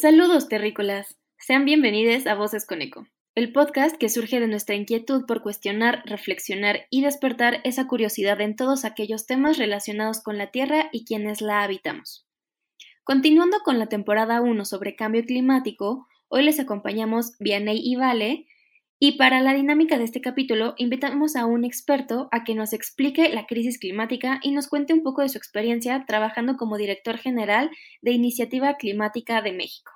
Saludos terrícolas. Sean bienvenidos a Voces con Eco, el podcast que surge de nuestra inquietud por cuestionar, reflexionar y despertar esa curiosidad en todos aquellos temas relacionados con la Tierra y quienes la habitamos. Continuando con la temporada 1 sobre cambio climático, hoy les acompañamos Vianey y Vale, y para la dinámica de este capítulo invitamos a un experto a que nos explique la crisis climática y nos cuente un poco de su experiencia trabajando como director general de Iniciativa Climática de México.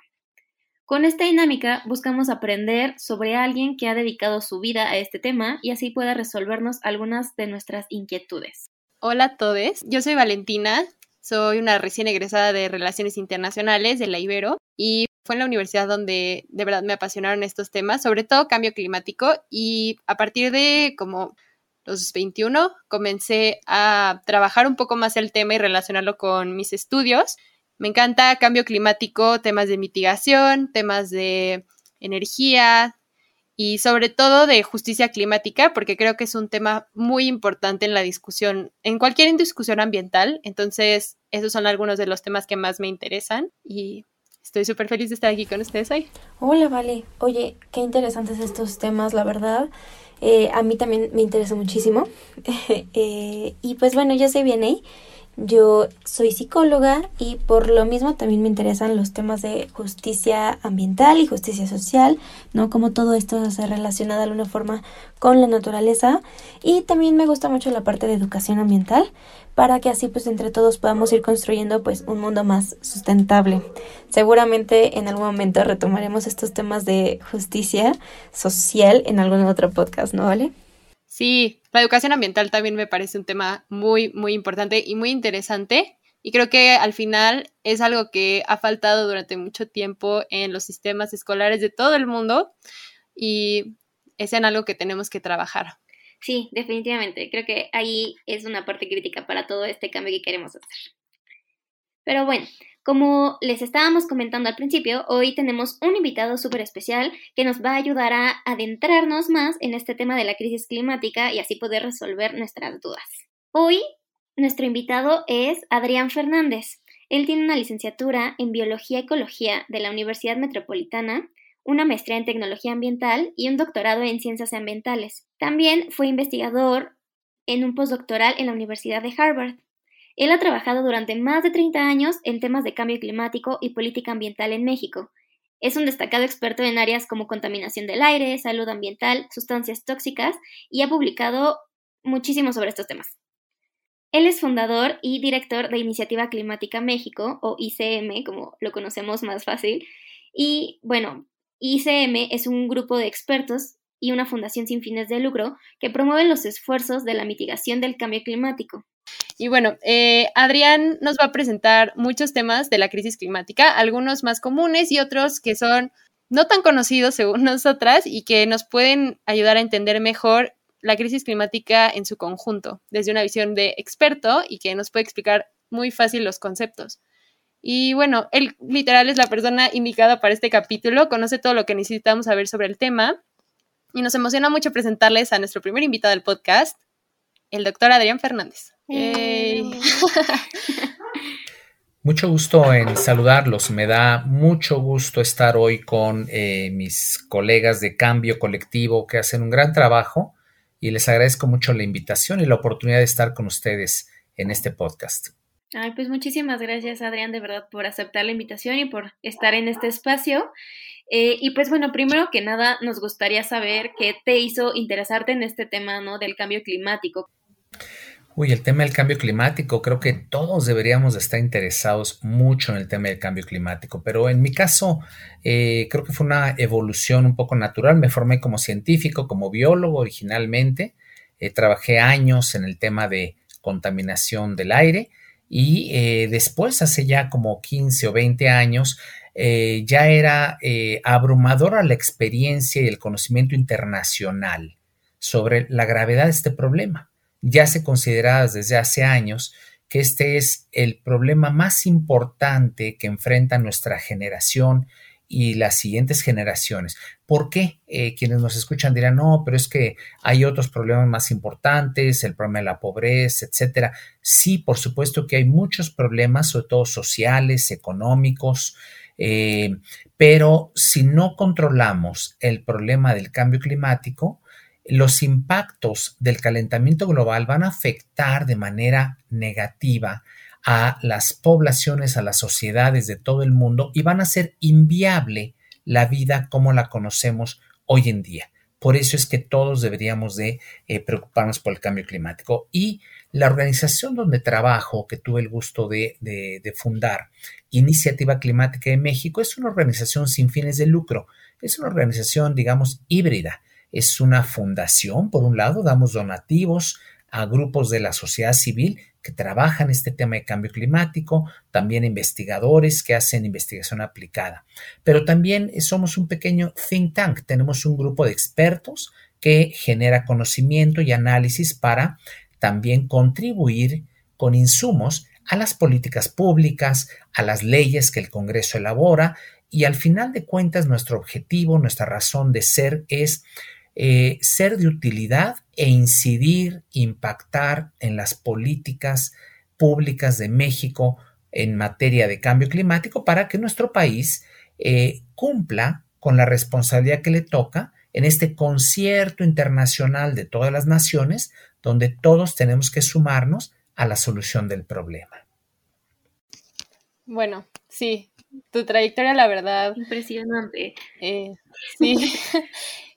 Con esta dinámica buscamos aprender sobre alguien que ha dedicado su vida a este tema y así pueda resolvernos algunas de nuestras inquietudes. Hola a todos, yo soy Valentina, soy una recién egresada de Relaciones Internacionales de la Ibero y fue en la universidad donde de verdad me apasionaron estos temas, sobre todo cambio climático y a partir de como los 21 comencé a trabajar un poco más el tema y relacionarlo con mis estudios. Me encanta cambio climático, temas de mitigación, temas de energía y sobre todo de justicia climática, porque creo que es un tema muy importante en la discusión, en cualquier discusión ambiental. Entonces, esos son algunos de los temas que más me interesan y Estoy súper feliz de estar aquí con ustedes hoy. Hola, Vale. Oye, qué interesantes estos temas, la verdad. Eh, a mí también me interesa muchísimo. eh, y pues bueno, yo soy ahí. Yo soy psicóloga y por lo mismo también me interesan los temas de justicia ambiental y justicia social, ¿no? Como todo esto se relaciona de alguna forma con la naturaleza y también me gusta mucho la parte de educación ambiental para que así pues entre todos podamos ir construyendo pues un mundo más sustentable. Seguramente en algún momento retomaremos estos temas de justicia social en algún otro podcast, ¿no vale? Sí, la educación ambiental también me parece un tema muy, muy importante y muy interesante. Y creo que al final es algo que ha faltado durante mucho tiempo en los sistemas escolares de todo el mundo y es en algo que tenemos que trabajar. Sí, definitivamente. Creo que ahí es una parte crítica para todo este cambio que queremos hacer. Pero bueno, como les estábamos comentando al principio, hoy tenemos un invitado súper especial que nos va a ayudar a adentrarnos más en este tema de la crisis climática y así poder resolver nuestras dudas. Hoy nuestro invitado es Adrián Fernández. Él tiene una licenciatura en Biología y Ecología de la Universidad Metropolitana, una maestría en Tecnología Ambiental y un doctorado en Ciencias Ambientales. También fue investigador en un postdoctoral en la Universidad de Harvard. Él ha trabajado durante más de 30 años en temas de cambio climático y política ambiental en México. Es un destacado experto en áreas como contaminación del aire, salud ambiental, sustancias tóxicas y ha publicado muchísimo sobre estos temas. Él es fundador y director de Iniciativa Climática México, o ICM, como lo conocemos más fácil. Y bueno, ICM es un grupo de expertos y una fundación sin fines de lucro que promueven los esfuerzos de la mitigación del cambio climático. Y bueno, eh, Adrián nos va a presentar muchos temas de la crisis climática, algunos más comunes y otros que son no tan conocidos según nosotras y que nos pueden ayudar a entender mejor la crisis climática en su conjunto, desde una visión de experto y que nos puede explicar muy fácil los conceptos. Y bueno, él literal es la persona indicada para este capítulo, conoce todo lo que necesitamos saber sobre el tema y nos emociona mucho presentarles a nuestro primer invitado del podcast, el doctor Adrián Fernández. Mucho gusto en saludarlos. Me da mucho gusto estar hoy con eh, mis colegas de Cambio Colectivo que hacen un gran trabajo y les agradezco mucho la invitación y la oportunidad de estar con ustedes en este podcast. Ay, pues muchísimas gracias, Adrián, de verdad, por aceptar la invitación y por estar en este espacio. Eh, y pues bueno, primero que nada, nos gustaría saber qué te hizo interesarte en este tema, ¿no? Del cambio climático. Uy, el tema del cambio climático, creo que todos deberíamos estar interesados mucho en el tema del cambio climático, pero en mi caso eh, creo que fue una evolución un poco natural. Me formé como científico, como biólogo originalmente, eh, trabajé años en el tema de contaminación del aire y eh, después, hace ya como 15 o 20 años, ya era abrumadora la experiencia y el conocimiento internacional sobre la gravedad de este problema ya se considera desde hace años que este es el problema más importante que enfrenta nuestra generación y las siguientes generaciones. ¿Por qué? Eh, quienes nos escuchan dirán, no, pero es que hay otros problemas más importantes, el problema de la pobreza, etcétera. Sí, por supuesto que hay muchos problemas, sobre todo sociales, económicos, Eh, pero si no controlamos el problema del cambio climático, los impactos del calentamiento global van a afectar de manera negativa a las poblaciones, a las sociedades de todo el mundo y van a hacer inviable la vida como la conocemos hoy en día. Por eso es que todos deberíamos de eh, preocuparnos por el cambio climático. Y la organización donde trabajo, que tuve el gusto de, de fundar, Iniciativa Climática de México, es una organización sin fines de lucro. Es una organización, digamos, híbrida. Es una fundación, por un lado, damos donativos a grupos de la sociedad civil que trabajan este tema de cambio climático, también investigadores que hacen investigación aplicada. Pero también somos un pequeño think tank, tenemos un grupo de expertos que genera conocimiento y análisis para también contribuir con insumos a las políticas públicas, a las leyes que el Congreso elabora y al final de cuentas nuestro objetivo, nuestra razón de ser es eh, ser de utilidad e incidir, impactar en las políticas públicas de México en materia de cambio climático para que nuestro país eh, cumpla con la responsabilidad que le toca en este concierto internacional de todas las naciones, donde todos tenemos que sumarnos a la solución del problema. Bueno, sí, tu trayectoria, la verdad. Impresionante. Eh, sí.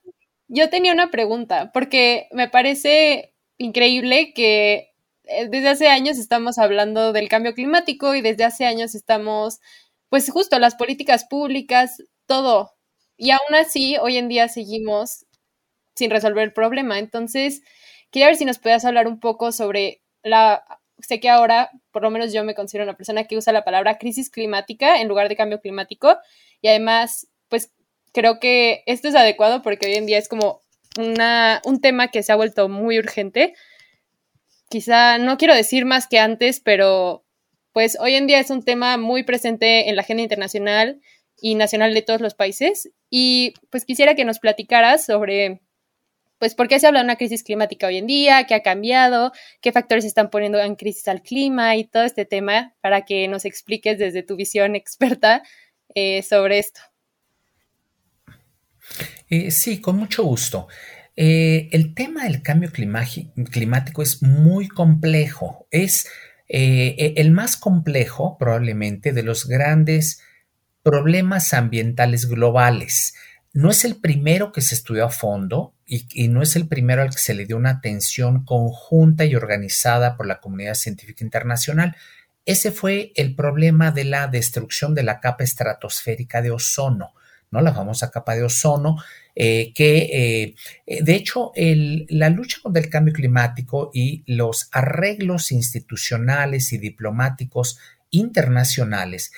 Yo tenía una pregunta, porque me parece increíble que eh, desde hace años estamos hablando del cambio climático y desde hace años estamos, pues justo las políticas públicas, todo. Y aún así, hoy en día seguimos sin resolver el problema. Entonces, quería ver si nos podías hablar un poco sobre la... Sé que ahora, por lo menos yo me considero una persona que usa la palabra crisis climática en lugar de cambio climático. Y además, creo que esto es adecuado porque hoy en día es como una, un tema que se ha vuelto muy urgente. Quizá no quiero decir más que antes, pero pues hoy en día es un tema muy presente en la agenda internacional y nacional de todos los países. Y pues quisiera que nos platicaras sobre pues por qué se habla de una crisis climática hoy en día, qué ha cambiado, qué factores están poniendo en crisis al clima y todo este tema para que nos expliques desde tu visión experta eh, sobre esto. Eh, sí, con mucho gusto. Eh, el tema del cambio climático es muy complejo. Es eh, e-, el más complejo probablemente de los grandes problemas ambientales globales. No es el primero que se estudió a fondo y, y, no es el primero al que se le dio una atención conjunta y organizada por la comunidad científica internacional. Ese fue el problema de la destrucción de la capa estratosférica de ozono. La famosa capa de ozono, eh, que eh, eh, de hecho la lucha contra el cambio climático y los arreglos institucionales y diplomáticos internacionales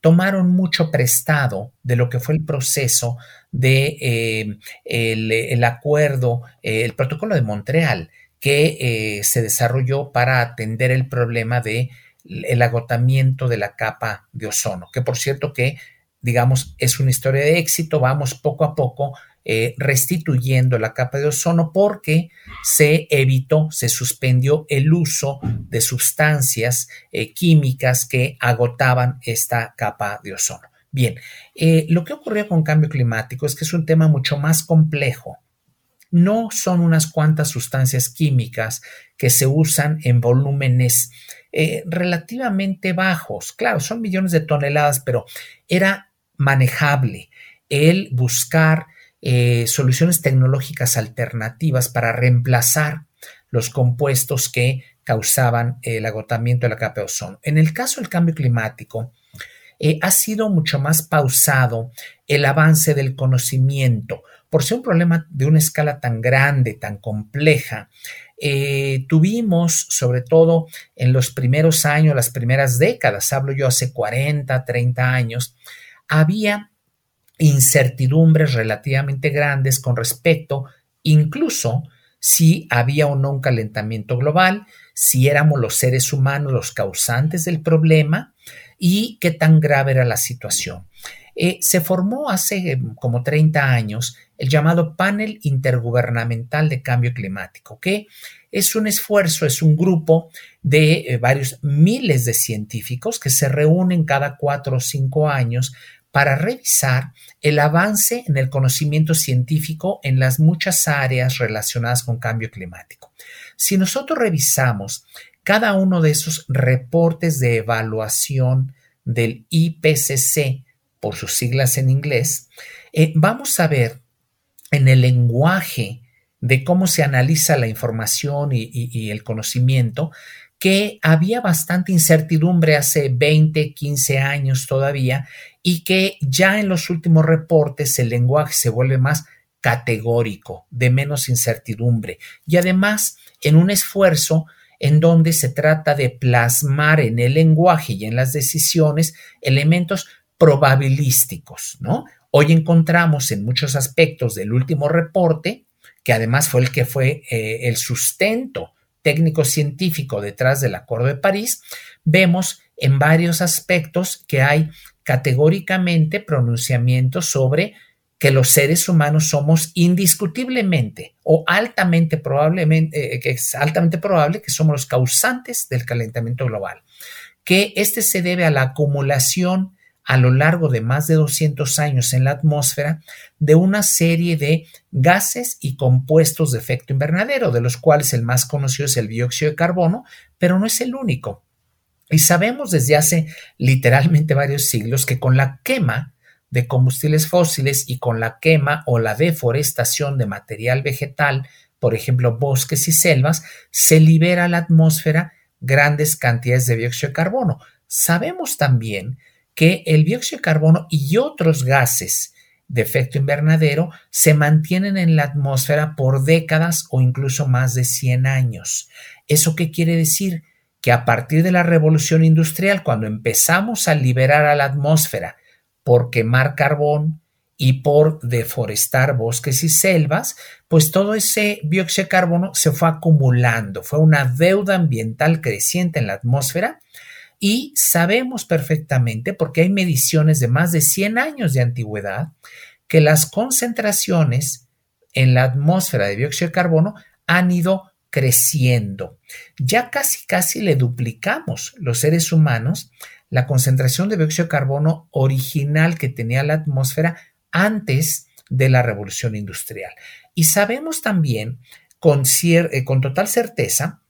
tomaron mucho prestado de lo que fue el proceso de el, acuerdo, el protocolo de Montreal, que se desarrolló para atender el problema de el agotamiento de la capa de ozono, que por cierto que digamos, es una historia de éxito, vamos poco a poco eh, restituyendo la capa de ozono porque se evitó, se suspendió el uso de sustancias eh, químicas que agotaban esta capa de ozono. Bien, eh, lo que ocurrió con cambio climático es que es un tema mucho más complejo. No son unas cuantas sustancias químicas que se usan en volúmenes relativamente bajos. Claro, son millones de toneladas, pero era manejable, el buscar eh, soluciones tecnológicas alternativas para reemplazar los compuestos que causaban el agotamiento de la capa de ozono. En el caso del cambio climático, eh, ha sido mucho más pausado el avance del conocimiento. Por ser un problema de una escala tan grande, tan compleja, eh, tuvimos, sobre todo en los primeros años, las primeras décadas, hablo yo hace 40, 30 años, había incertidumbres relativamente grandes con respecto incluso si había o no un calentamiento global, si éramos los seres humanos los causantes del problema y qué tan grave era la situación. Eh, se formó hace como 30 años el llamado Panel Intergubernamental de Cambio Climático, que es un esfuerzo, es un grupo de eh, varios miles de científicos que se reúnen cada cuatro o cinco años para revisar el avance en el conocimiento científico en las muchas áreas relacionadas con cambio climático. Si nosotros revisamos cada uno de esos reportes de evaluación del IPCC, por sus siglas en inglés, eh, vamos a ver en el lenguaje de cómo se analiza la información y, el conocimiento, que había bastante incertidumbre hace 20, 15 años todavía y que ya en los últimos reportes el lenguaje se vuelve más categórico, de menos incertidumbre y además en un esfuerzo en donde se trata de plasmar en el lenguaje y en las decisiones elementos probabilísticos, ¿no? Hoy encontramos en muchos aspectos del último reporte, que además fue el que fue eh, el sustento técnico-científico detrás del Acuerdo de París, vemos en varios aspectos que hay categóricamente pronunciamientos sobre que los seres humanos somos indiscutiblemente o altamente probablemente, eh, altamente probable que somos los causantes del calentamiento global, que este se debe a la acumulación a lo largo de más de 200 años en la atmósfera de una serie de gases y compuestos de efecto invernadero, de los cuales el más conocido es el dióxido de carbono, pero no es el único. Y sabemos desde hace literalmente varios siglos que con la quema de combustibles fósiles y con la quema o la deforestación de material vegetal, por ejemplo bosques y selvas, se libera a la atmósfera grandes cantidades de dióxido de carbono. Sabemos también que el dióxido de carbono y otros gases de efecto invernadero se mantienen en la atmósfera por décadas o incluso más de 100 años. ¿Eso qué quiere decir? Que a partir de la revolución industrial, cuando empezamos a liberar a la atmósfera por quemar carbón y por deforestar bosques y selvas, pues todo ese dióxido de carbono se fue acumulando, fue una deuda ambiental creciente en la atmósfera y sabemos perfectamente, porque hay mediciones de más de 100 años de antigüedad, que las concentraciones en la atmósfera de dióxido de carbono han ido creciendo. Ya casi, casi le duplicamos los seres humanos la concentración de dióxido de carbono original que tenía la atmósfera antes de la revolución industrial. Y sabemos también con, eh, con total certeza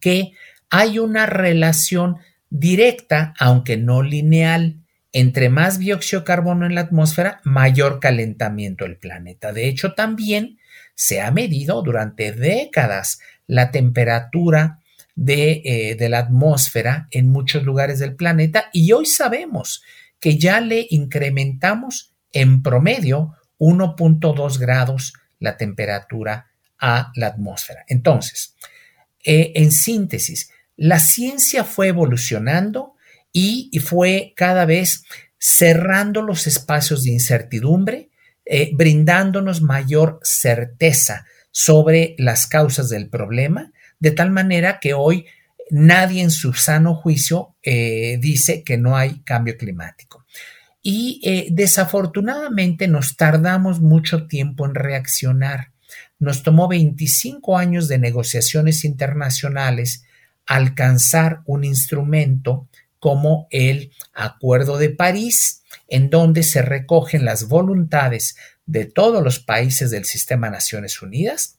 que hay una relación directa, aunque no lineal. Entre más dióxido de carbono en la atmósfera, mayor calentamiento del planeta. De hecho, también se ha medido durante décadas la temperatura de, eh, de, la atmósfera en muchos lugares del planeta y hoy sabemos que ya le incrementamos en promedio 1.2 grados la temperatura a la atmósfera. Entonces, eh, en síntesis, la ciencia fue evolucionando y, fue cada vez cerrando los espacios de incertidumbre, eh, brindándonos mayor certeza sobre las causas del problema, de tal manera que hoy nadie en su sano juicio eh, dice que no hay cambio climático. Y eh, desafortunadamente nos tardamos mucho tiempo en reaccionar. Nos tomó 25 años de negociaciones internacionales alcanzar un instrumento como el Acuerdo de París, en donde se recogen las voluntades de todos los países del sistema Naciones Unidas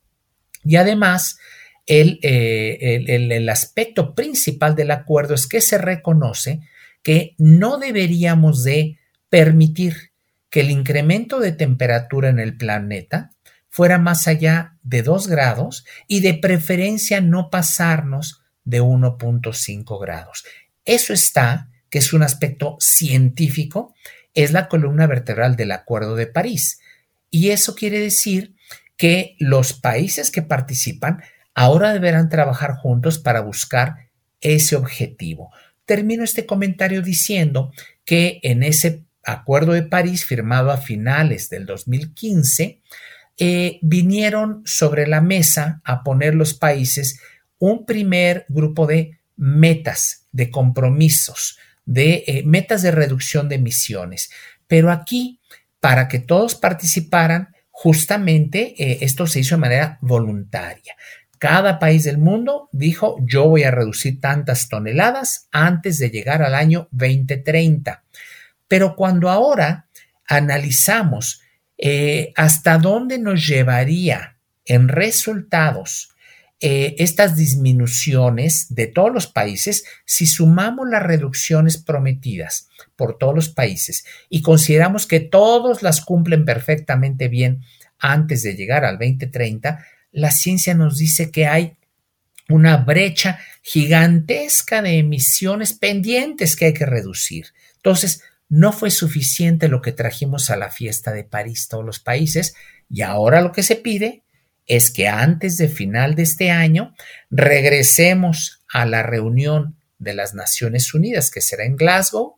y además el, eh, el, aspecto principal del acuerdo es que se reconoce que no deberíamos de permitir que el incremento de temperatura en el planeta fuera más allá de 2 grados y de preferencia no pasarnos de 1.5 grados. Eso está, que es un aspecto científico, es la columna vertebral del Acuerdo de París. Y eso quiere decir que los países que participan ahora deberán trabajar juntos para buscar ese objetivo. Termino este comentario diciendo que en ese Acuerdo de París firmado a finales del 2015, eh, vinieron sobre la mesa a poner los países un primer grupo de metas, de compromisos, de eh, metas de reducción de emisiones. Pero aquí, para que todos participaran, justamente eh, esto se hizo de manera voluntaria. Cada país del mundo dijo, yo voy a reducir tantas toneladas antes de llegar al año 2030. Pero cuando ahora analizamos eh, hasta dónde nos llevaría en resultados eh, estas disminuciones de todos los países, si sumamos las reducciones prometidas por todos los países y consideramos que todos las cumplen perfectamente bien antes de llegar al 2030, la ciencia nos dice que hay una brecha gigantesca de emisiones pendientes que hay que reducir. Entonces, no fue suficiente lo que trajimos a la fiesta de París todos los países y ahora lo que se pide es que antes de final de este año regresemos a la reunión de las Naciones Unidas que será en Glasgow,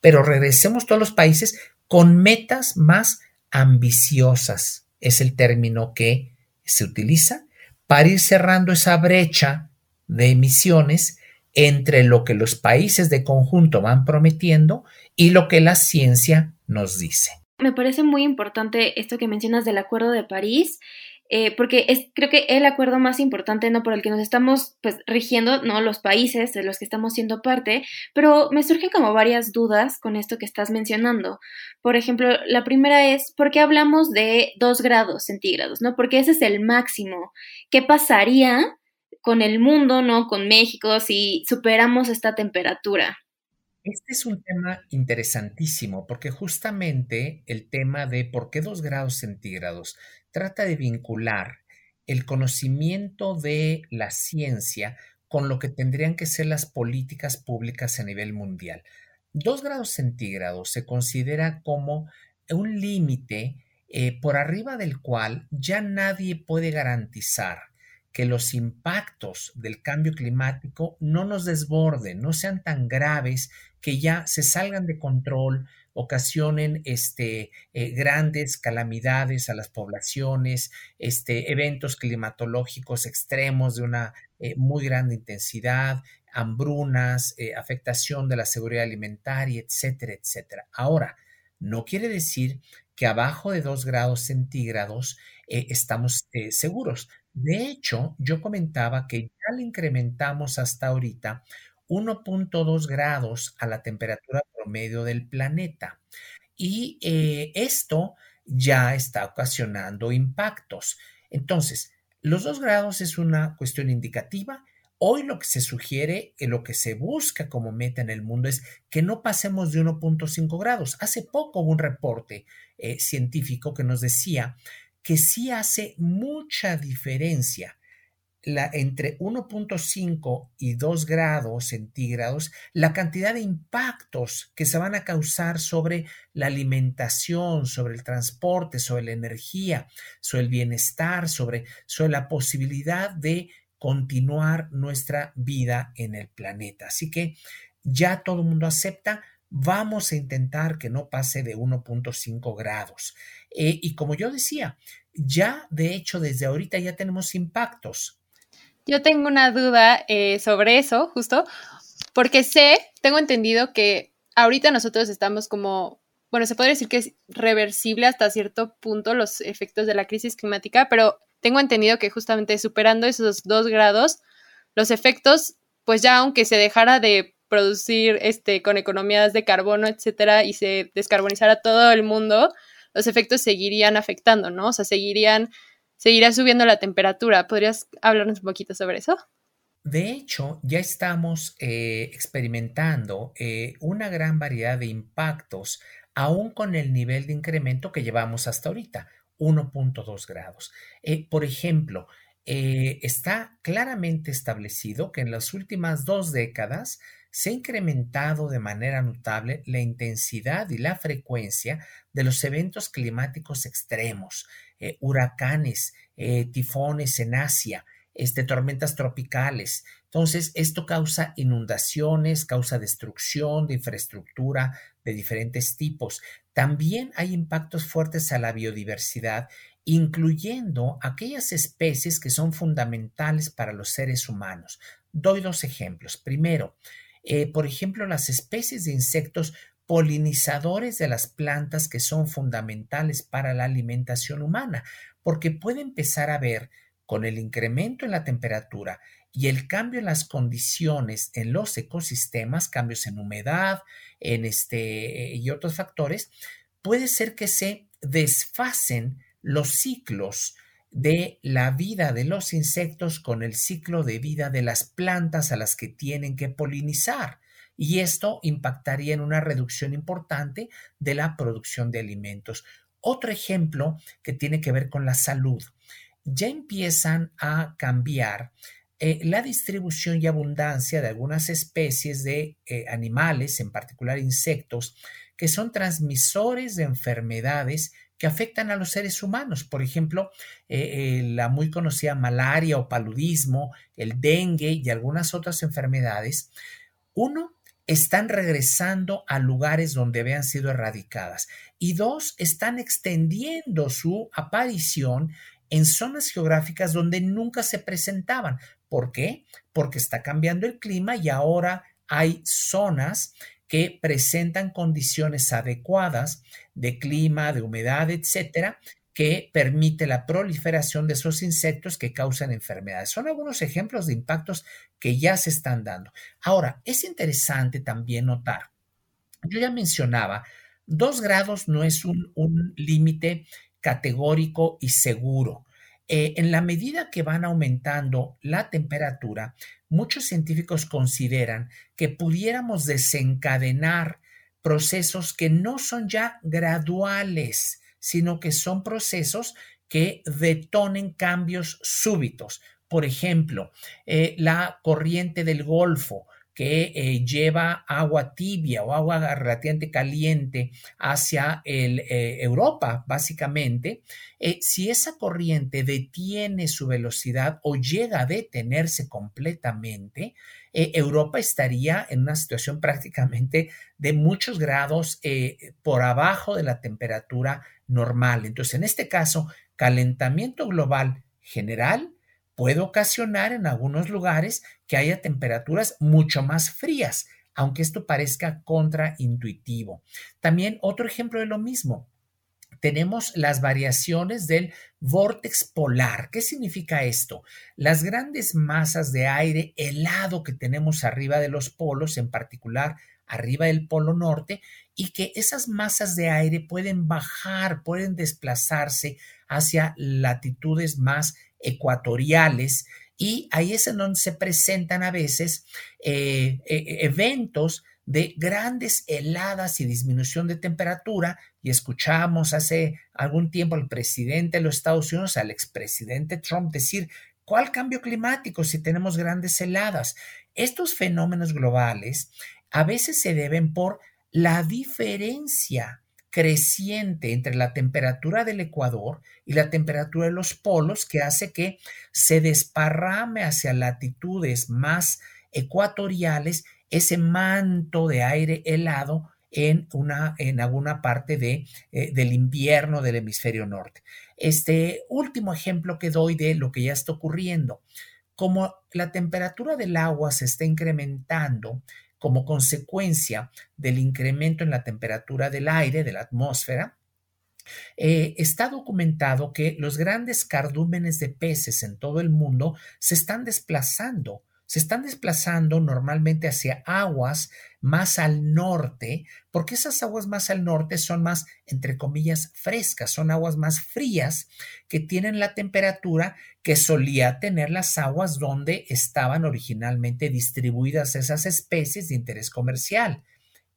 pero regresemos todos los países con metas más ambiciosas. Es el término que se utiliza para ir cerrando esa brecha de emisiones entre lo que los países de conjunto van prometiendo y lo que la ciencia nos dice. Me parece muy importante esto que mencionas del Acuerdo de París eh, porque es creo que el acuerdo más importante, ¿no? Por el que nos estamos pues rigiendo, ¿no? Los países de los que estamos siendo parte, pero me surgen como varias dudas con esto que estás mencionando. Por ejemplo, la primera es, ¿por qué hablamos de 2 grados centígrados, ¿no? Porque ese es el máximo. ¿Qué pasaría con el mundo, ¿no? Con México si superamos esta temperatura? Este es un tema interesantísimo porque justamente el tema de por qué dos grados centígrados trata de vincular el conocimiento de la ciencia con lo que tendrían que ser las políticas públicas a nivel mundial. Dos grados centígrados se considera como un límite eh, por arriba del cual ya nadie puede garantizar que los impactos del cambio climático no nos desborden, no sean tan graves que ya se salgan de control, ocasionen este, eh, grandes calamidades a las poblaciones, este, eventos climatológicos extremos de una eh, muy grande intensidad, hambrunas, eh, afectación de la seguridad alimentaria, etcétera, etcétera. Ahora, no quiere decir que abajo de 2 grados centígrados estamos seguros. De hecho, yo comentaba que ya le incrementamos hasta ahorita 1.2 grados a la temperatura promedio del planeta. Y eh, esto ya está ocasionando impactos. Entonces, los 2 grados es una cuestión indicativa. Hoy lo que se sugiere, y lo que se busca como meta en el mundo es que no pasemos de 1.5 grados. Hace poco hubo un reporte eh, científico que nos decía que sí hace mucha diferencia la, entre 1.5 y 2 grados centígrados la cantidad de impactos que se van a causar sobre la alimentación, sobre el transporte, sobre la energía, sobre el bienestar, sobre, sobre la posibilidad de continuar nuestra vida en el planeta. Así que ya todo el mundo acepta, vamos a intentar que no pase de 1.5 grados. Eh, y como yo decía, ya de hecho desde ahorita ya tenemos impactos. Yo tengo una duda eh, sobre eso, justo, porque sé, tengo entendido que ahorita nosotros estamos como, bueno, se puede decir que es reversible hasta cierto punto los efectos de la crisis climática, pero tengo entendido que justamente superando esos dos grados, los efectos, pues ya aunque se dejara de producir este con economías de carbono, etcétera, y se descarbonizara todo el mundo, los efectos seguirían afectando, ¿no? O sea, seguirían, seguiría subiendo la temperatura. ¿Podrías hablarnos un poquito sobre eso? De hecho, ya estamos eh, experimentando eh, una gran variedad de impactos, aún con el nivel de incremento que llevamos hasta ahorita, 1.2 grados. Eh, por ejemplo, está claramente establecido que en las últimas dos décadas se ha incrementado de manera notable la intensidad y la frecuencia de los eventos climáticos extremos, eh, huracanes, eh, tifones en Asia, este, tormentas tropicales. Entonces, esto causa inundaciones, causa destrucción de infraestructura de diferentes tipos. También hay impactos fuertes a la biodiversidad, incluyendo aquellas especies que son fundamentales para los seres humanos. Doy dos ejemplos. Primero, eh, por ejemplo, las especies de insectos polinizadores de las plantas que son fundamentales para la alimentación humana, porque puede empezar a ver con el incremento en la temperatura y el cambio en las condiciones en los ecosistemas, cambios en humedad, en este y otros factores, puede ser que se desfasen los ciclos de la vida de los insectos con el ciclo de vida de las plantas a las que tienen que polinizar y esto impactaría en una reducción importante de la producción de alimentos. Otro ejemplo que tiene que ver con la salud. Ya empiezan a cambiar eh, la distribución y abundancia de algunas especies de eh, animales, en particular insectos, que son transmisores de enfermedades que afectan a los seres humanos. Por ejemplo, eh, la muy conocida malaria o paludismo, el dengue y algunas otras enfermedades. Uno, están regresando a lugares donde habían sido erradicadas. Y dos, están extendiendo su aparición en zonas geográficas donde nunca se presentaban. ¿Por qué? Porque está cambiando el clima y ahora hay zonas que presentan condiciones adecuadas de clima, de humedad, etcétera, que permite la proliferación de esos insectos que causan enfermedades. Son algunos ejemplos de impactos que ya se están dando. Ahora, es interesante también notar, yo ya mencionaba, dos grados no es un, límite categórico y seguro. Eh, en la medida que van aumentando la temperatura, muchos científicos consideran que pudiéramos desencadenar procesos que no son ya graduales, sino que son procesos que detonen cambios súbitos. Por ejemplo, eh, la corriente del Golfo que eh, lleva agua tibia o agua relativamente caliente hacia eh, Europa, básicamente, si esa corriente detiene su velocidad o llega a detenerse completamente, Europa estaría en una situación prácticamente de muchos grados por abajo de la temperatura normal. Entonces, en este caso, calentamiento global general puede ocasionar en algunos lugares que haya temperaturas mucho más frías, aunque esto parezca contraintuitivo. También otro ejemplo de lo mismo. Tenemos las variaciones del vórtex polar. ¿Qué significa esto? Las grandes masas de aire helado que tenemos arriba de los polos, en particular arriba del Polo Norte y que esas masas de aire pueden bajar, pueden desplazarse hacia latitudes más ecuatoriales y ahí es en donde se presentan a veces eh, e, eventos de grandes heladas y disminución de temperatura y escuchamos hace algún tiempo al presidente de los Estados Unidos, al expresidente Trump, decir, ¿cuál cambio climático si tenemos grandes heladas? Estos fenómenos globales a veces se deben por la diferencia creciente entre la temperatura del Ecuador y la temperatura de los polos que hace que se desparrame hacia latitudes más ecuatoriales ese manto de aire helado en, una, en alguna parte de, eh, del invierno del hemisferio norte. Este último ejemplo que doy de lo que ya está ocurriendo, como la temperatura del agua se está incrementando, como consecuencia del incremento en la temperatura del aire, de la atmósfera, eh, está documentado que los grandes cardúmenes de peces en todo el mundo se están desplazando se están desplazando normalmente hacia aguas más al norte, porque esas aguas más al norte son más, entre comillas, frescas, son aguas más frías que tienen la temperatura que solía tener las aguas donde estaban originalmente distribuidas esas especies de interés comercial.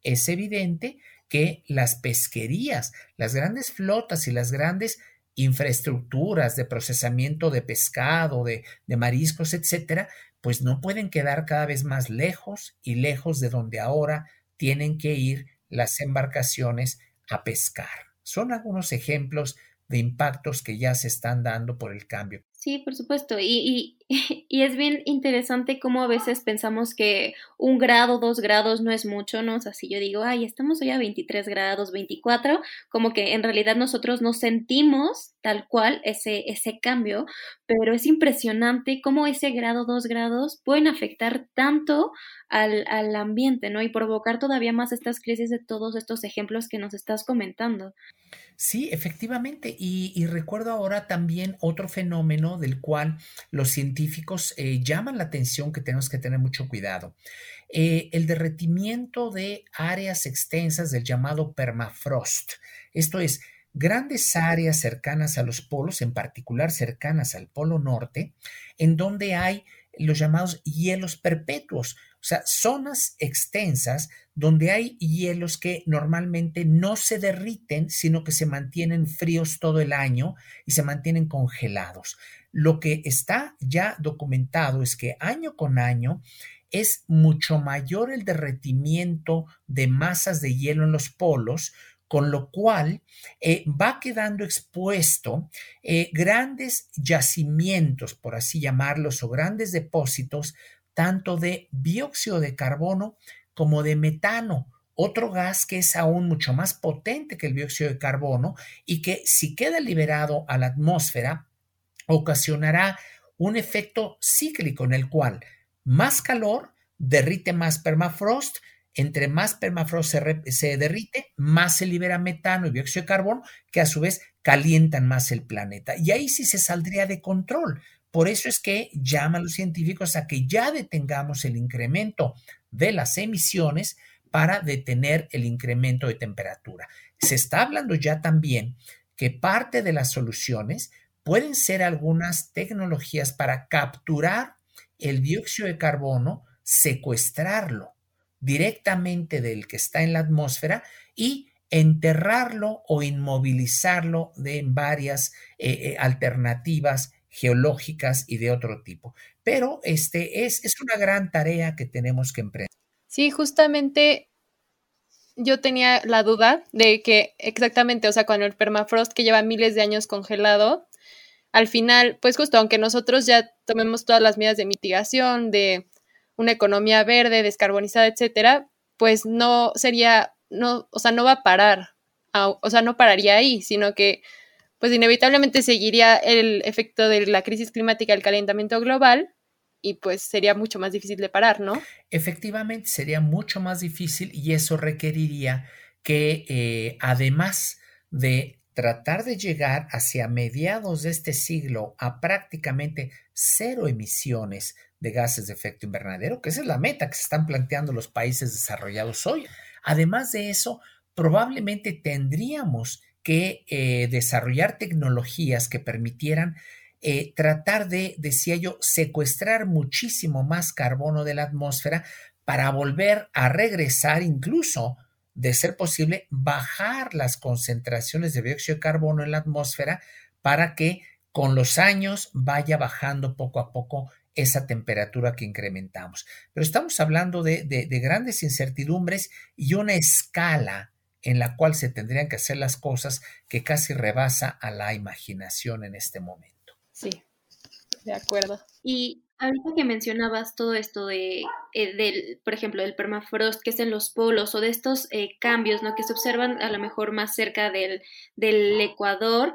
Es evidente que las pesquerías, las grandes flotas y las grandes infraestructuras de procesamiento de pescado, de, de mariscos, etcétera, pues no pueden quedar cada vez más lejos y lejos de donde ahora tienen que ir las embarcaciones a pescar. Son algunos ejemplos de impactos que ya se están dando por el cambio. Sí, por supuesto. Y, es bien interesante cómo a veces pensamos que un grado, dos grados no es mucho, ¿no? O sea, si yo digo, ay, estamos hoy a 23 grados, 24, como que en realidad nosotros no sentimos tal cual ese, ese cambio, pero es impresionante cómo ese grado, dos grados pueden afectar tanto al, al ambiente, ¿no? Y provocar todavía más estas crisis de todos estos ejemplos que nos estás comentando. Sí, efectivamente. Y, recuerdo ahora también otro fenómeno del cual los científicos eh, llaman la atención que tenemos que tener mucho cuidado. Eh, el derretimiento de áreas extensas del llamado permafrost. Esto es, grandes áreas cercanas a los polos, en particular cercanas al polo norte, en donde hay los llamados hielos perpetuos, o sea, zonas extensas donde hay hielos que normalmente no se derriten, sino que se mantienen fríos todo el año y se mantienen congelados. Lo que está ya documentado es que año con año es mucho mayor el derretimiento de masas de hielo en los polos, con lo cual eh, va quedando expuesto eh, grandes yacimientos, por así llamarlos, o grandes depósitos, tanto de dióxido de carbono como de metano, otro gas que es aún mucho más potente que el dióxido de carbono y que si queda liberado a la atmósfera, ocasionará un efecto cíclico en el cual más calor derrite más permafrost, entre más permafrost se, derrite, más se libera metano y dióxido de carbono, que a su vez calientan más el planeta. Y ahí sí se saldría de control. Por eso es que llaman los científicos a que ya detengamos el incremento de las emisiones para detener el incremento de temperatura. Se está hablando ya también que parte de las soluciones pueden ser algunas tecnologías para capturar el dióxido de carbono, secuestrarlo directamente del que está en la atmósfera y enterrarlo o inmovilizarlo de varias eh, eh, alternativas geológicas y de otro tipo. Pero este es, es una gran tarea que tenemos que emprender. Sí, justamente yo tenía la duda de que exactamente, o sea, con el permafrost que lleva miles de años congelado, al final, pues justo, aunque nosotros ya tomemos todas las medidas de mitigación, de una economía verde, descarbonizada, etcétera, pues no sería, no, o sea, no va a parar, o sea, no pararía ahí, sino que pues inevitablemente seguiría el efecto de la crisis climática, el calentamiento global, y pues sería mucho más difícil de parar, ¿no? Efectivamente, sería mucho más difícil y eso requeriría que eh, además de tratar de llegar hacia mediados de este siglo a prácticamente cero emisiones de gases de efecto invernadero, que esa es la meta que se están planteando los países desarrollados hoy. Además de eso, probablemente tendríamos que eh, desarrollar tecnologías que permitieran eh, tratar de, decía yo, secuestrar muchísimo más carbono de la atmósfera para volver a regresar incluso de ser posible, bajar las concentraciones de dióxido de carbono en la atmósfera para que con los años vaya bajando poco a poco esa temperatura que incrementamos. Pero estamos hablando de, grandes incertidumbres y una escala en la cual se tendrían que hacer las cosas que casi rebasa a la imaginación en este momento. Sí, de acuerdo. Y ahorita que mencionabas todo esto de, eh, del, por ejemplo, del permafrost que es en los polos o de estos eh, cambios, ¿no? Que se observan a lo mejor más cerca del, del Ecuador,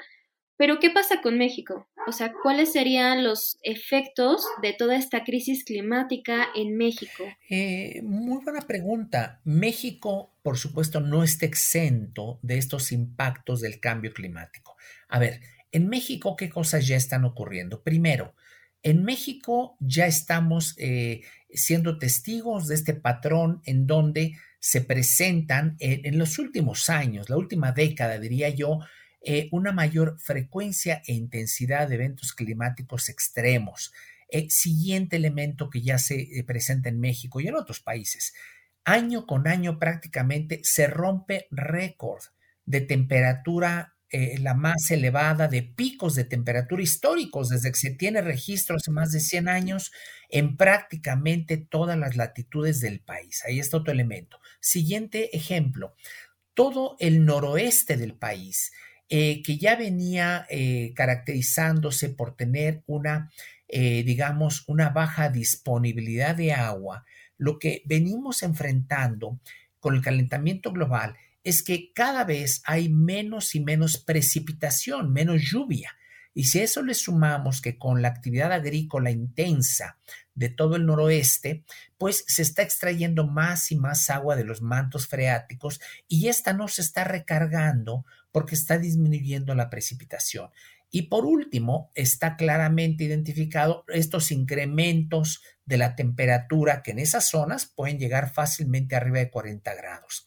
pero ¿qué pasa con México? O sea, ¿cuáles serían los efectos de toda esta crisis climática en México? Eh, muy buena pregunta. México, por supuesto, no está exento de estos impactos del cambio climático. A ver, en México, ¿qué cosas ya están ocurriendo? Primero, en México ya estamos eh, siendo testigos de este patrón en donde se presentan en los últimos años, la última década, diría yo, eh, una mayor frecuencia e intensidad de eventos climáticos extremos. Eh, siguiente elemento que ya se eh, presenta en México y en otros países. Año con año prácticamente se rompe récord de temperatura la más elevada de picos de temperatura históricos desde que se tiene registro hace más de 100 años en prácticamente todas las latitudes del país. Ahí está otro elemento. Siguiente ejemplo, todo el noroeste del país eh, que ya venía eh, caracterizándose por tener una eh, digamos, una baja disponibilidad de agua, lo que venimos enfrentando con el calentamiento global es que cada vez hay menos y menos precipitación, menos lluvia. Y si eso le sumamos que con la actividad agrícola intensa de todo el noroeste, pues se está extrayendo más y más agua de los mantos freáticos y esta no se está recargando porque está disminuyendo la precipitación. Y por último, está claramente identificado estos incrementos de la temperatura que en esas zonas pueden llegar fácilmente arriba de 40 grados.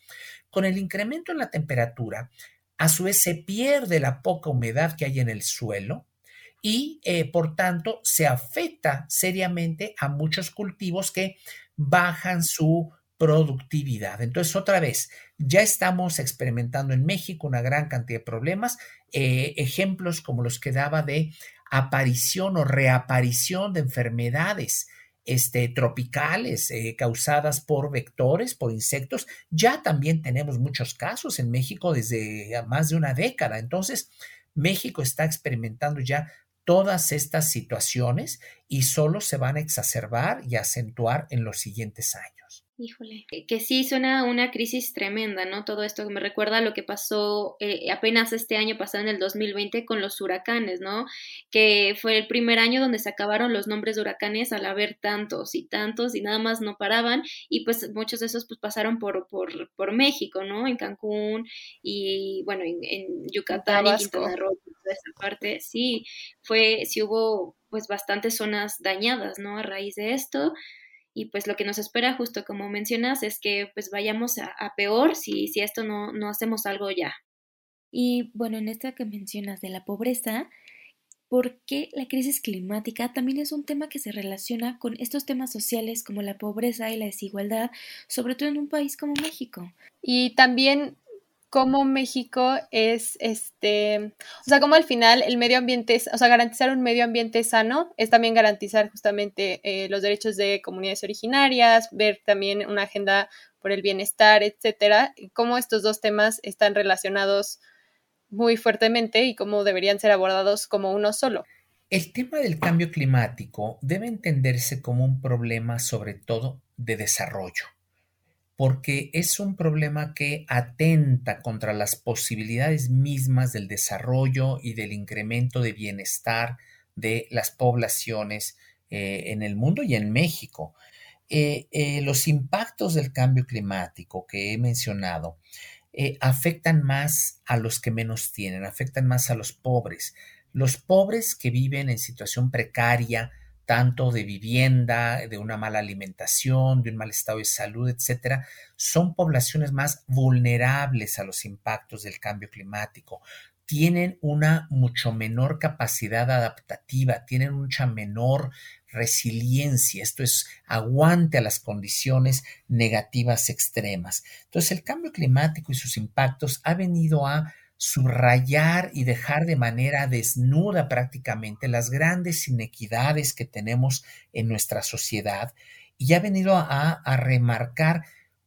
Con el incremento en la temperatura, a su vez se pierde la poca humedad que hay en el suelo y eh, por tanto se afecta seriamente a muchos cultivos que bajan su productividad. Entonces, otra vez, ya estamos experimentando en México una gran cantidad de problemas, eh, ejemplos como los que daba de aparición o reaparición de enfermedades este, tropicales eh, causadas por vectores, por insectos. Ya también tenemos muchos casos en México desde más de una década. Entonces, México está experimentando ya todas estas situaciones y solo se van a exacerbar y acentuar en los siguientes años. Híjole, que sí suena una crisis tremenda, ¿no? Todo esto me recuerda a lo que pasó eh, apenas este año pasado en el 2020 con los huracanes, ¿no? Que fue el primer año donde se acabaron los nombres de huracanes al haber tantos y tantos y nada más no paraban y pues muchos de esos pues pasaron por, por, por México, ¿no? En Cancún y bueno, en, Yucatán y Quintana Roo, toda esa parte, sí, fue, sí hubo pues bastantes zonas dañadas, ¿no? A raíz de esto y pues lo que nos espera, justo como mencionas, es que pues vayamos a, peor si, si esto no, no hacemos algo ya. Y bueno, en esta que mencionas de la pobreza, ¿por qué la crisis climática también es un tema que se relaciona con estos temas sociales como la pobreza y la desigualdad, sobre todo en un país como México? Y también cómo México es, este, o sea, cómo al final el medio ambiente, o sea, garantizar un medio ambiente sano es también garantizar justamente eh, los derechos de comunidades originarias, ver también una agenda por el bienestar, etcétera, cómo estos dos temas están relacionados muy fuertemente y cómo deberían ser abordados como uno solo. El tema del cambio climático debe entenderse como un problema sobre todo de desarrollo porque es un problema que atenta contra las posibilidades mismas del desarrollo y del incremento de bienestar de las poblaciones eh, en el mundo y en México. Eh, eh, los impactos del cambio climático que he mencionado afectan más a los que menos tienen, afectan más a los pobres. Los pobres que viven en situación precaria, tanto de vivienda, de una mala alimentación, de un mal estado de salud, etcétera, son poblaciones más vulnerables a los impactos del cambio climático. Tienen una mucho menor capacidad adaptativa, tienen mucha menor resiliencia, esto es, aguante a las condiciones negativas extremas. Entonces, el cambio climático y sus impactos ha venido a subrayar y dejar de manera desnuda prácticamente las grandes inequidades que tenemos en nuestra sociedad y ha venido a, a remarcar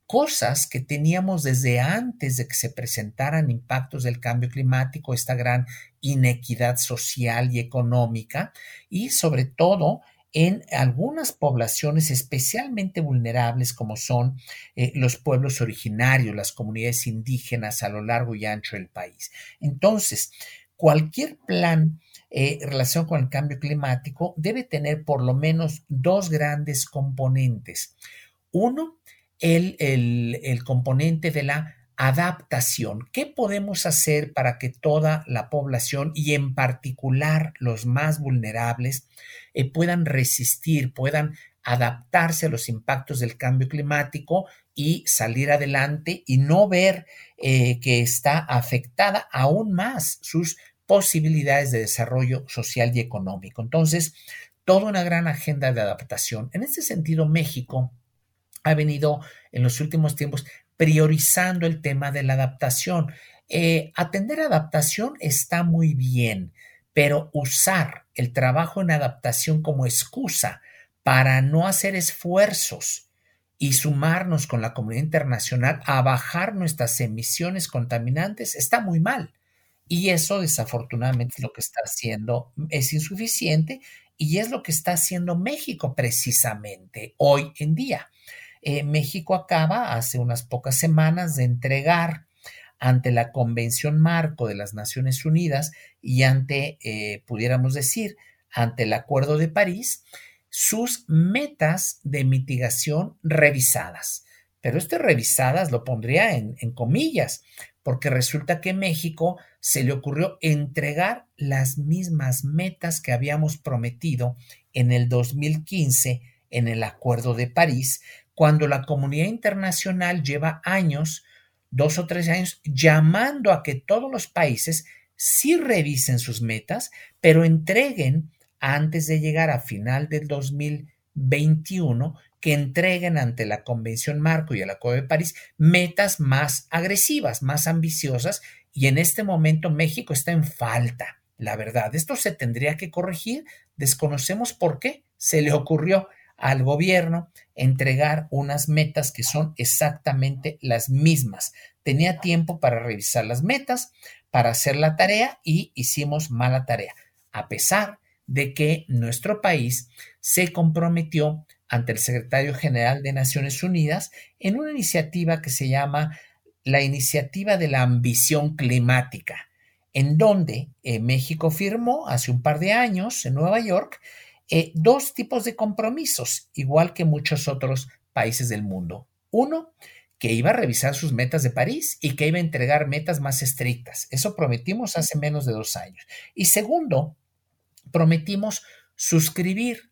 cosas que teníamos desde antes de que se presentaran impactos del cambio climático, esta gran inequidad social y económica y sobre todo en algunas poblaciones especialmente vulnerables como son eh, los pueblos originarios, las comunidades indígenas a lo largo y ancho del país. Entonces, cualquier plan eh, relación con el cambio climático debe tener por lo menos dos grandes componentes. Uno, el, el componente de la adaptación. ¿Qué podemos hacer para que toda la población y en particular los más vulnerables eh, puedan resistir, puedan adaptarse a los impactos del cambio climático y salir adelante y no ver eh, que está afectada aún más sus posibilidades de desarrollo social y económico. Entonces, toda una gran agenda de adaptación. En este sentido, México ha venido en los últimos tiempos priorizando el tema de la adaptación. Eh, atender adaptación está muy bien, pero usar el trabajo en adaptación como excusa para no hacer esfuerzos y sumarnos con la comunidad internacional a bajar nuestras emisiones contaminantes está muy mal. Y eso desafortunadamente lo que está haciendo es insuficiente y es lo que está haciendo México precisamente hoy en día. Eh, México acaba hace unas pocas semanas de entregar ante la Convención Marco de las Naciones Unidas y ante, eh, pudiéramos decir, ante el Acuerdo de París, sus metas de mitigación revisadas. Pero este revisadas lo pondría en, en comillas, porque resulta que México se le ocurrió entregar las mismas metas que habíamos prometido en el 2015 en el Acuerdo de París, cuando la comunidad internacional lleva años, dos o tres años, llamando a que todos los países sí revisen sus metas, pero entreguen antes de llegar a final del 2021 que entreguen ante la Convención Marco y el Acuerdo de París metas más agresivas, más ambiciosas, y en este momento México está en falta. La verdad, esto se tendría que corregir. Desconocemos por qué se le ocurrió al gobierno entregar unas metas que son exactamente las mismas. Tenía tiempo para revisar las metas, para hacer la tarea y hicimos mala tarea, a pesar de que nuestro país se comprometió ante el secretario general de Naciones Unidas en una iniciativa que se llama la Iniciativa de la Ambición Climática, en donde eh, México firmó hace un par de años en Nueva York eh, dos tipos de compromisos, igual que muchos otros países del mundo. Uno, que iba a revisar sus metas de París y que iba a entregar metas más estrictas. Eso prometimos hace menos de dos años. Y segundo, prometimos suscribir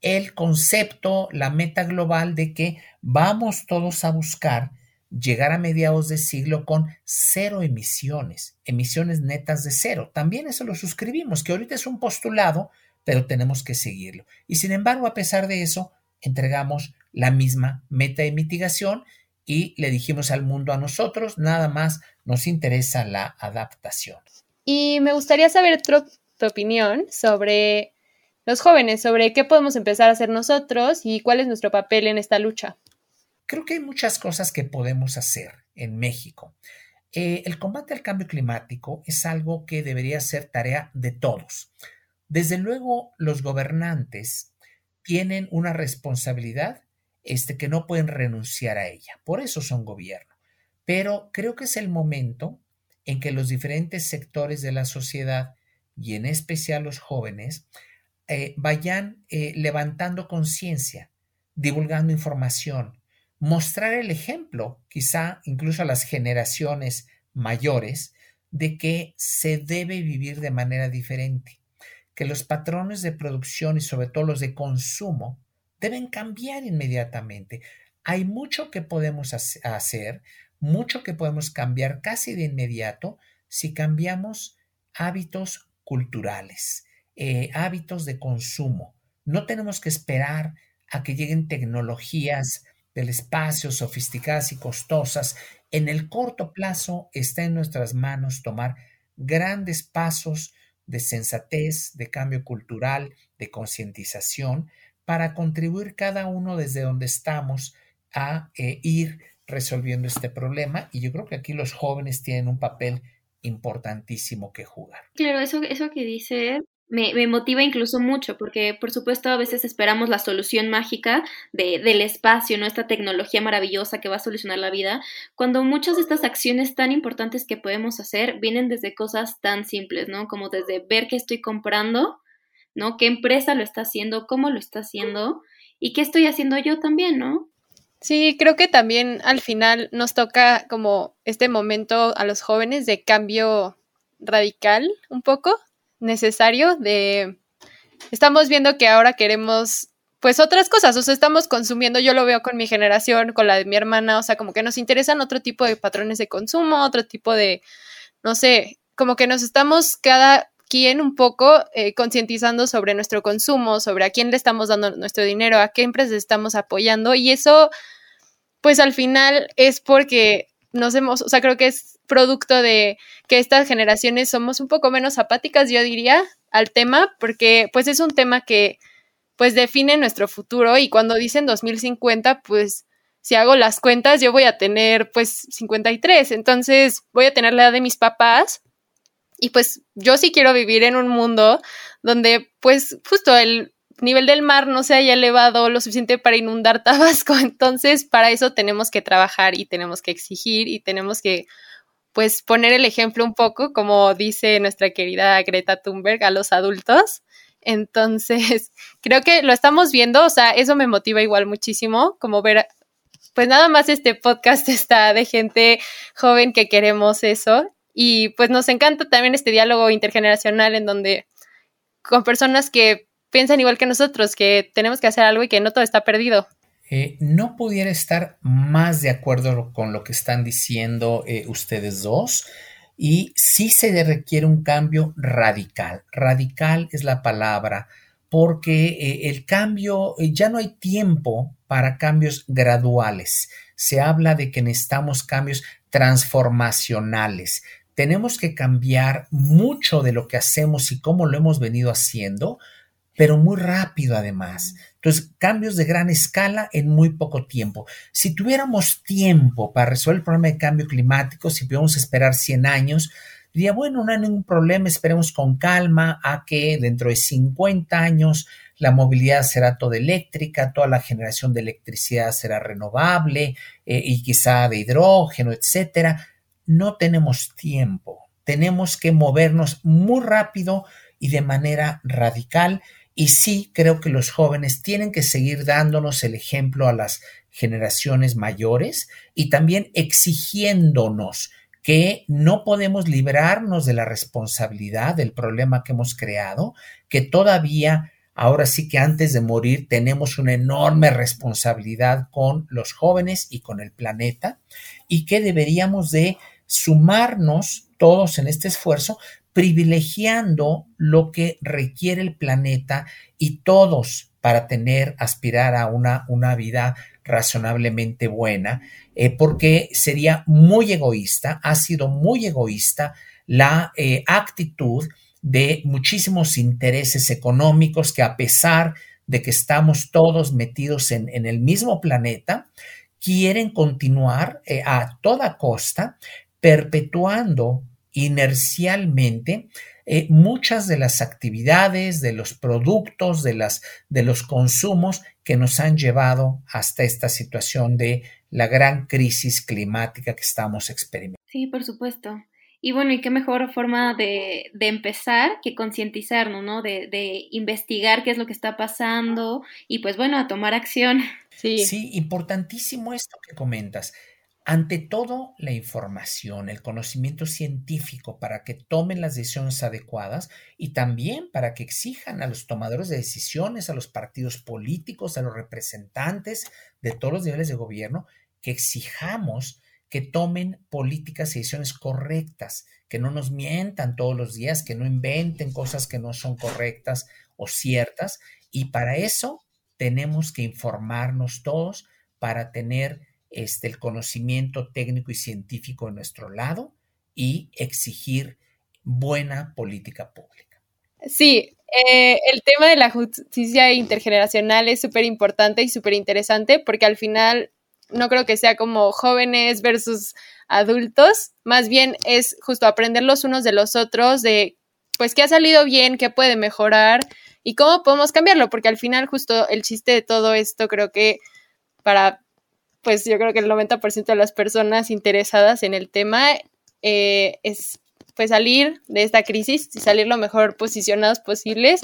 el concepto, la meta global de que vamos todos a buscar llegar a mediados de siglo con cero emisiones, emisiones netas de cero. También eso lo suscribimos, que ahorita es un postulado, pero tenemos que seguirlo. Y sin embargo, a pesar de eso, entregamos la misma meta de mitigación y le dijimos al mundo a nosotros, nada más nos interesa la adaptación. Y me gustaría saber tu, tu opinión sobre los jóvenes sobre qué podemos empezar a hacer nosotros y cuál es nuestro papel en esta lucha. Creo que hay muchas cosas que podemos hacer en México. Eh, el combate al cambio climático es algo que debería ser tarea de todos. Desde luego, los gobernantes tienen una responsabilidad este, que no pueden renunciar a ella. Por eso son gobierno. Pero creo que es el momento en que los diferentes sectores de la sociedad, y en especial los jóvenes, eh, vayan eh, levantando conciencia, divulgando información, mostrar el ejemplo, quizá incluso a las generaciones mayores, de que se debe vivir de manera diferente, que los patrones de producción y sobre todo los de consumo deben cambiar inmediatamente. Hay mucho que podemos hacer, mucho que podemos cambiar casi de inmediato si cambiamos hábitos culturales. Eh, hábitos de consumo. No tenemos que esperar a que lleguen tecnologías del espacio sofisticadas y costosas. En el corto plazo está en nuestras manos tomar grandes pasos de sensatez, de cambio cultural, de concientización, para contribuir cada uno desde donde estamos a eh, ir resolviendo este problema. Y yo creo que aquí los jóvenes tienen un papel importantísimo que jugar. Claro, eso, eso que dice me, motiva incluso mucho, porque por supuesto a veces esperamos la solución mágica de, del espacio, ¿no? Esta tecnología maravillosa que va a solucionar la vida, cuando muchas de estas acciones tan importantes que podemos hacer vienen desde cosas tan simples, ¿no? Como desde ver qué estoy comprando, ¿no? ¿Qué empresa lo está haciendo? ¿Cómo lo está haciendo? ¿Y qué estoy haciendo yo también, ¿no? Sí, creo que también al final nos toca como este momento a los jóvenes de cambio radical un poco necesario de... Estamos viendo que ahora queremos pues otras cosas, o sea, estamos consumiendo, yo lo veo con mi generación, con la de mi hermana, o sea, como que nos interesan otro tipo de patrones de consumo, otro tipo de, no sé, como que nos estamos cada quien un poco eh, concientizando sobre nuestro consumo, sobre a quién le estamos dando nuestro dinero, a qué empresas estamos apoyando, y eso, pues al final es porque nos hemos, o sea, creo que es producto de que estas generaciones somos un poco menos apáticas, yo diría, al tema, porque pues es un tema que pues define nuestro futuro y cuando dicen 2050, pues si hago las cuentas, yo voy a tener pues 53, entonces voy a tener la edad de mis papás Y pues yo sí quiero vivir en un mundo donde pues justo el nivel del mar no se haya elevado lo suficiente para inundar Tabasco. Entonces, para eso tenemos que trabajar y tenemos que exigir y tenemos que pues poner el ejemplo un poco, como dice nuestra querida Greta Thunberg, a los adultos. Entonces, creo que lo estamos viendo, o sea, eso me motiva igual muchísimo, como ver, pues nada más este podcast está de gente joven que queremos eso y pues nos encanta también este diálogo intergeneracional en donde con personas que piensan igual que nosotros, que tenemos que hacer algo y que no todo está perdido. Eh, no pudiera estar más de acuerdo con lo que están diciendo eh, ustedes dos. Y sí se requiere un cambio radical. Radical es la palabra, porque eh, el cambio, ya no hay tiempo para cambios graduales. Se habla de que necesitamos cambios transformacionales tenemos que cambiar mucho de lo que hacemos y cómo lo hemos venido haciendo, pero muy rápido además. Entonces, cambios de gran escala en muy poco tiempo. Si tuviéramos tiempo para resolver el problema de cambio climático, si pudiéramos esperar 100 años, diría, bueno, no hay ningún problema, esperemos con calma a que dentro de 50 años la movilidad será toda eléctrica, toda la generación de electricidad será renovable eh, y quizá de hidrógeno, etcétera no tenemos tiempo. Tenemos que movernos muy rápido y de manera radical. Y sí, creo que los jóvenes tienen que seguir dándonos el ejemplo a las generaciones mayores y también exigiéndonos que no podemos librarnos de la responsabilidad del problema que hemos creado, que todavía, ahora sí que antes de morir, tenemos una enorme responsabilidad con los jóvenes y con el planeta y que deberíamos de sumarnos todos en este esfuerzo, privilegiando lo que requiere el planeta y todos para tener, aspirar a una, una vida razonablemente buena, eh, porque sería muy egoísta, ha sido muy egoísta la eh, actitud de muchísimos intereses económicos que a pesar de que estamos todos metidos en, en el mismo planeta, quieren continuar eh, a toda costa perpetuando inercialmente eh, muchas de las actividades, de los productos, de, las, de los consumos que nos han llevado hasta esta situación de la gran crisis climática que estamos experimentando. Sí, por supuesto. Y bueno, y qué mejor forma de, de empezar que concientizarnos, ¿no? De, de, investigar qué es lo que está pasando y pues bueno, a tomar acción. Sí. sí, importantísimo esto que comentas. Ante todo, la información, el conocimiento científico para que tomen las decisiones adecuadas y también para que exijan a los tomadores de decisiones, a los partidos políticos, a los representantes de todos los niveles de gobierno, que exijamos que tomen políticas y decisiones correctas, que no nos mientan todos los días, que no inventen cosas que no son correctas o ciertas. Y para eso tenemos que informarnos todos para tener este, el conocimiento técnico y científico en nuestro lado y exigir buena política pública. Sí, eh, el tema de la justicia intergeneracional es súper importante y súper interesante porque al final no creo que sea como jóvenes versus adultos, más bien es justo aprender los unos de los otros de pues qué ha salido bien, qué puede mejorar y cómo podemos cambiarlo, porque al final justo el chiste de todo esto creo que para pues yo creo que el 90% de las personas interesadas en el tema eh, es pues salir de esta crisis y salir lo mejor posicionados posibles.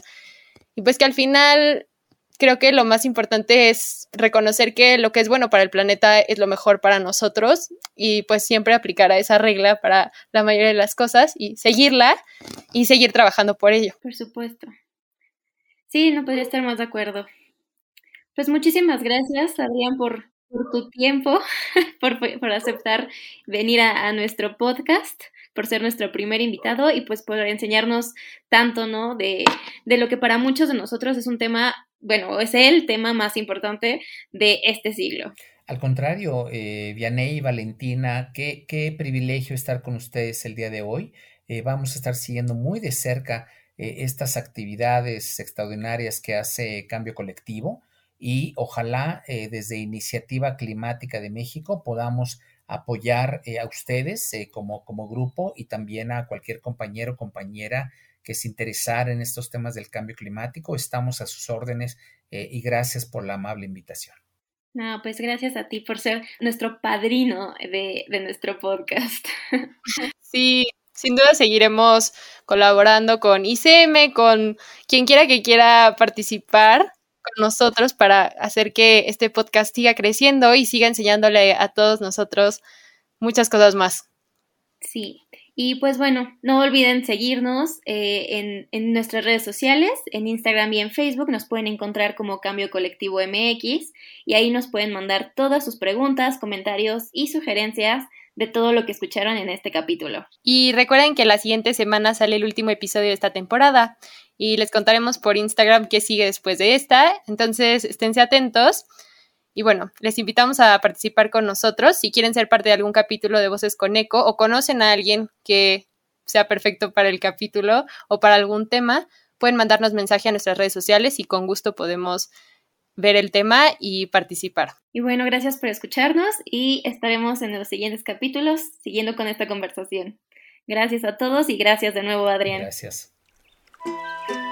Y pues que al final creo que lo más importante es reconocer que lo que es bueno para el planeta es lo mejor para nosotros y pues siempre aplicar a esa regla para la mayoría de las cosas y seguirla y seguir trabajando por ello. Por supuesto. Sí, no podría estar más de acuerdo. Pues muchísimas gracias, Adrián, por por tu tiempo, por, por aceptar venir a, nuestro podcast, por ser nuestro primer invitado y pues por enseñarnos tanto, ¿no? De, de lo que para muchos de nosotros es un tema, bueno, es el tema más importante de este siglo. Al contrario, eh, Vianey y Valentina, qué, qué privilegio estar con ustedes el día de hoy. Eh, vamos a estar siguiendo muy de cerca eh, estas actividades extraordinarias que hace Cambio Colectivo y ojalá eh, desde Iniciativa Climática de México podamos apoyar eh, a ustedes eh, como, como grupo y también a cualquier compañero o compañera que se interesara en estos temas del cambio climático. Estamos a sus órdenes y gracias por la amable invitación. No, pues gracias a ti por ser nuestro padrino de, de nuestro podcast. Sí, sin duda seguiremos colaborando con ICM, con quien quiera que quiera participar con nosotros para hacer que este podcast siga creciendo y siga enseñándole a todos nosotros muchas cosas más. Sí, y pues bueno, no olviden seguirnos eh, en, en, nuestras redes sociales, en Instagram y en Facebook nos pueden encontrar como Cambio Colectivo MX y ahí nos pueden mandar todas sus preguntas, comentarios y sugerencias de todo lo que escucharon en este capítulo. Y recuerden que la siguiente semana sale el último episodio de esta temporada y les contaremos por Instagram qué sigue después de esta, entonces esténse atentos. Y bueno, les invitamos a participar con nosotros. Si quieren ser parte de algún capítulo de Voces con Eco o conocen a alguien que sea perfecto para el capítulo o para algún tema, pueden mandarnos mensaje a nuestras redes sociales y con gusto podemos ver el tema y participar. Y bueno, gracias por escucharnos y estaremos en los siguientes capítulos siguiendo con esta conversación. Gracias a todos y gracias de nuevo, Adrián. Gracias. Música